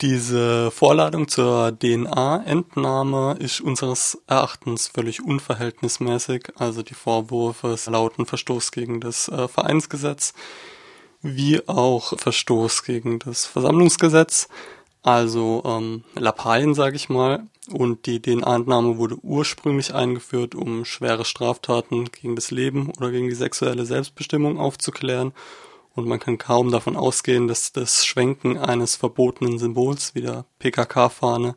Diese Vorladung zur DNA-Entnahme ist unseres Erachtens völlig unverhältnismäßig. Also die Vorwürfe lauten Verstoß gegen das äh, Vereinsgesetz wie auch Verstoß gegen das Versammlungsgesetz. Also ähm, Lappalien, sage ich mal. Und die DNA-Entnahme wurde ursprünglich eingeführt, um schwere Straftaten gegen das Leben oder gegen die sexuelle Selbstbestimmung aufzuklären und man kann kaum davon ausgehen, dass das Schwenken eines verbotenen Symbols wie der PKK-Fahne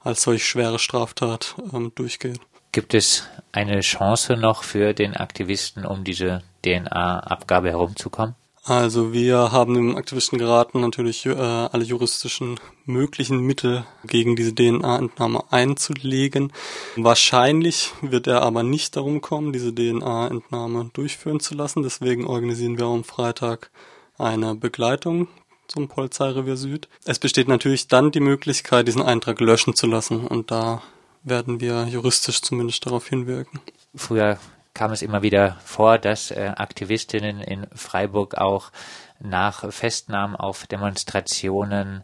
als solch schwere Straftat ähm, durchgeht. Gibt es eine Chance noch für den Aktivisten, um diese DNA-Abgabe herumzukommen? Also wir haben dem Aktivisten geraten, natürlich äh, alle juristischen möglichen Mittel gegen diese DNA-Entnahme einzulegen. Wahrscheinlich wird er aber nicht darum kommen, diese DNA-Entnahme durchführen zu lassen. Deswegen organisieren wir am Freitag eine Begleitung zum Polizeirevier Süd. Es besteht natürlich dann die Möglichkeit, diesen Eintrag löschen zu lassen und da werden wir juristisch zumindest darauf hinwirken. Früher kam es immer wieder vor, dass äh, Aktivistinnen in Freiburg auch nach Festnahmen auf Demonstrationen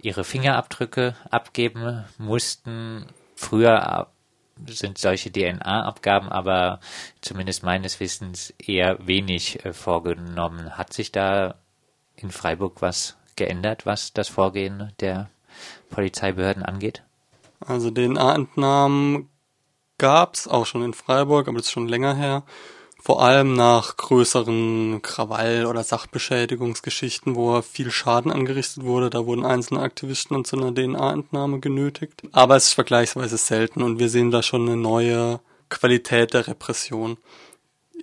ihre Fingerabdrücke abgeben mussten. Früher sind solche DNA-Abgaben aber zumindest meines Wissens eher wenig äh, vorgenommen. Hat sich da in Freiburg was geändert, was das Vorgehen der Polizeibehörden angeht? Also DNA-Entnahmen gab's auch schon in Freiburg, aber das ist schon länger her. Vor allem nach größeren Krawall- oder Sachbeschädigungsgeschichten, wo viel Schaden angerichtet wurde. Da wurden einzelne Aktivisten zu einer DNA-Entnahme genötigt. Aber es ist vergleichsweise selten und wir sehen da schon eine neue Qualität der Repression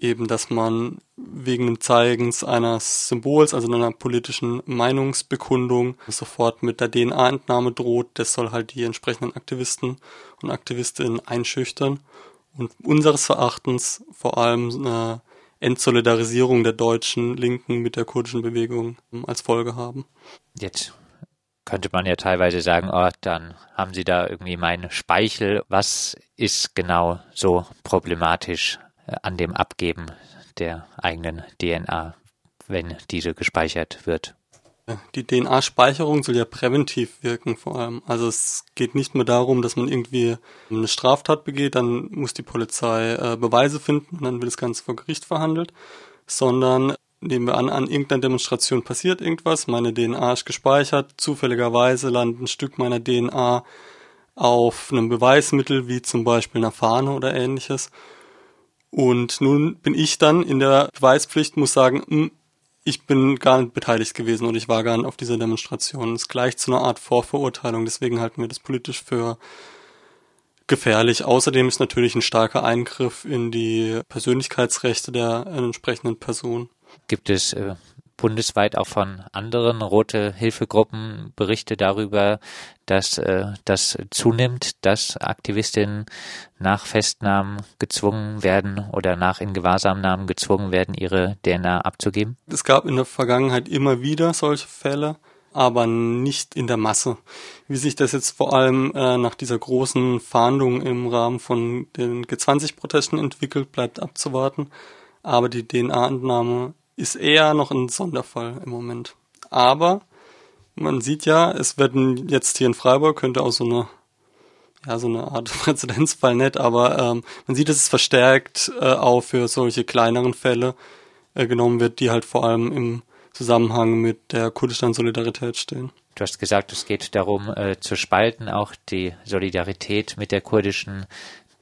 eben, dass man wegen dem Zeigens eines Symbols, also einer politischen Meinungsbekundung, sofort mit der DNA-Entnahme droht. Das soll halt die entsprechenden Aktivisten und Aktivistinnen einschüchtern und unseres Erachtens vor allem eine Entsolidarisierung der deutschen Linken mit der kurdischen Bewegung als Folge haben. Jetzt könnte man ja teilweise sagen, oh, dann haben sie da irgendwie meinen Speichel. Was ist genau so problematisch äh, an dem Abgeben der eigenen DNA, wenn diese gespeichert wird. Die DNA-Speicherung soll ja präventiv wirken vor allem. Also es geht nicht mehr darum, dass man irgendwie eine Straftat begeht, dann muss die Polizei äh, Beweise finden und dann wird das Ganze vor Gericht verhandelt, sondern nehmen wir an, an irgendeiner Demonstration passiert irgendwas, meine DNA ist gespeichert, zufälligerweise landet ein Stück meiner DNA auf einem Beweismittel wie zum Beispiel einer Fahne oder ähnliches und nun bin ich dann in der Beweispflicht, muss sagen, hm, ich bin gar nicht beteiligt gewesen und ich war gar nicht auf dieser Demonstration. Das ist gleich zu einer Art Vorverurteilung, deswegen halten wir das politisch für gefährlich. Außerdem ist natürlich ein starker Eingriff in die Persönlichkeitsrechte der entsprechenden Person. Gibt es äh, bundesweit auch von anderen Rote Hilfegruppen Berichte darüber, dass äh, das zunimmt, dass Aktivistinnen nach Festnahmen gezwungen werden oder nach in Gewahrsamnahmen gezwungen werden, ihre DNA abzugeben? Es gab in der Vergangenheit immer wieder solche Fälle, aber nicht in der Masse. Wie sich das jetzt vor allem äh, nach dieser großen Fahndung im Rahmen von den G20-Protesten entwickelt, bleibt abzuwarten. Aber die DNA-Entnahme ist eher noch ein Sonderfall im Moment. Aber man sieht ja, es werden jetzt hier in Freiburg könnte auch so eine ja so eine Art Präzedenzfall nicht, aber ähm, man sieht, dass es verstärkt äh, auch für solche kleineren Fälle äh, genommen wird, die halt vor allem im Zusammenhang mit der kurdischen Solidarität stehen. Du hast gesagt, es geht darum äh, zu spalten, auch die Solidarität mit der kurdischen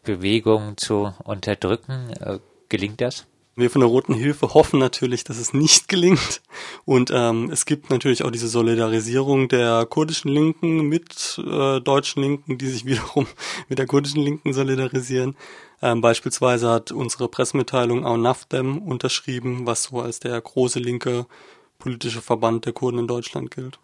Bewegung zu unterdrücken. Äh, gelingt das? Wir von der Roten Hilfe hoffen natürlich, dass es nicht gelingt. Und ähm, es gibt natürlich auch diese Solidarisierung der kurdischen Linken mit äh, deutschen Linken, die sich wiederum mit der kurdischen Linken solidarisieren. Ähm, beispielsweise hat unsere Pressemitteilung auch NAFDEM unterschrieben, was so als der große linke politische Verband der Kurden in Deutschland gilt.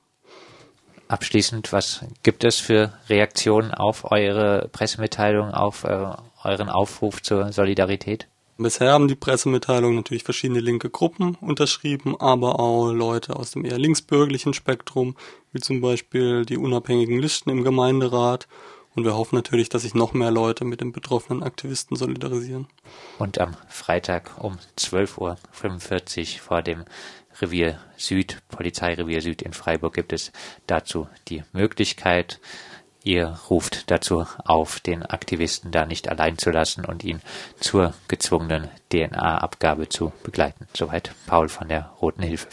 Abschließend, was gibt es für Reaktionen auf eure Pressemitteilung, auf äh, euren Aufruf zur Solidarität? Bisher haben die Pressemitteilungen natürlich verschiedene linke Gruppen unterschrieben, aber auch Leute aus dem eher linksbürgerlichen Spektrum, wie zum Beispiel die unabhängigen Listen im Gemeinderat. Und wir hoffen natürlich, dass sich noch mehr Leute mit den betroffenen Aktivisten solidarisieren. Und am Freitag um 12.45 Uhr vor dem Revier Süd, Polizeirevier Süd in Freiburg gibt es dazu die Möglichkeit. Ihr ruft dazu auf, den Aktivisten da nicht allein zu lassen und ihn zur gezwungenen DNA-Abgabe zu begleiten. Soweit Paul von der Roten Hilfe.